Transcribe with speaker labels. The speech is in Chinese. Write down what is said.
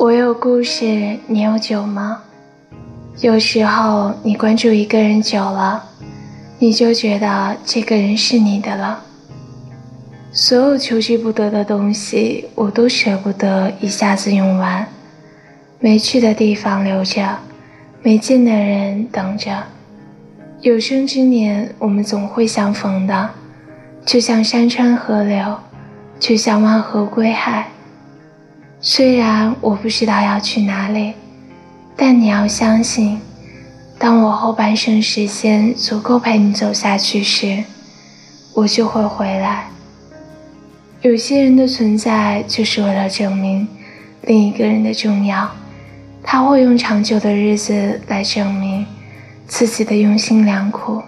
Speaker 1: 我有故事，你有酒吗？有时候你关注一个人久了，你就觉得这个人是你的了。所有求之不得的东西，我都舍不得一下子用完。没去的地方留着，没见的人等着。有生之年，我们总会相逢的，就像山川河流，就像万河归海。虽然我不知道要去哪里，但你要相信，当我后半生时间足够陪你走下去时，我就会回来。有些人的存在就是为了证明另一个人的重要，他会用长久的日子来证明自己的用心良苦。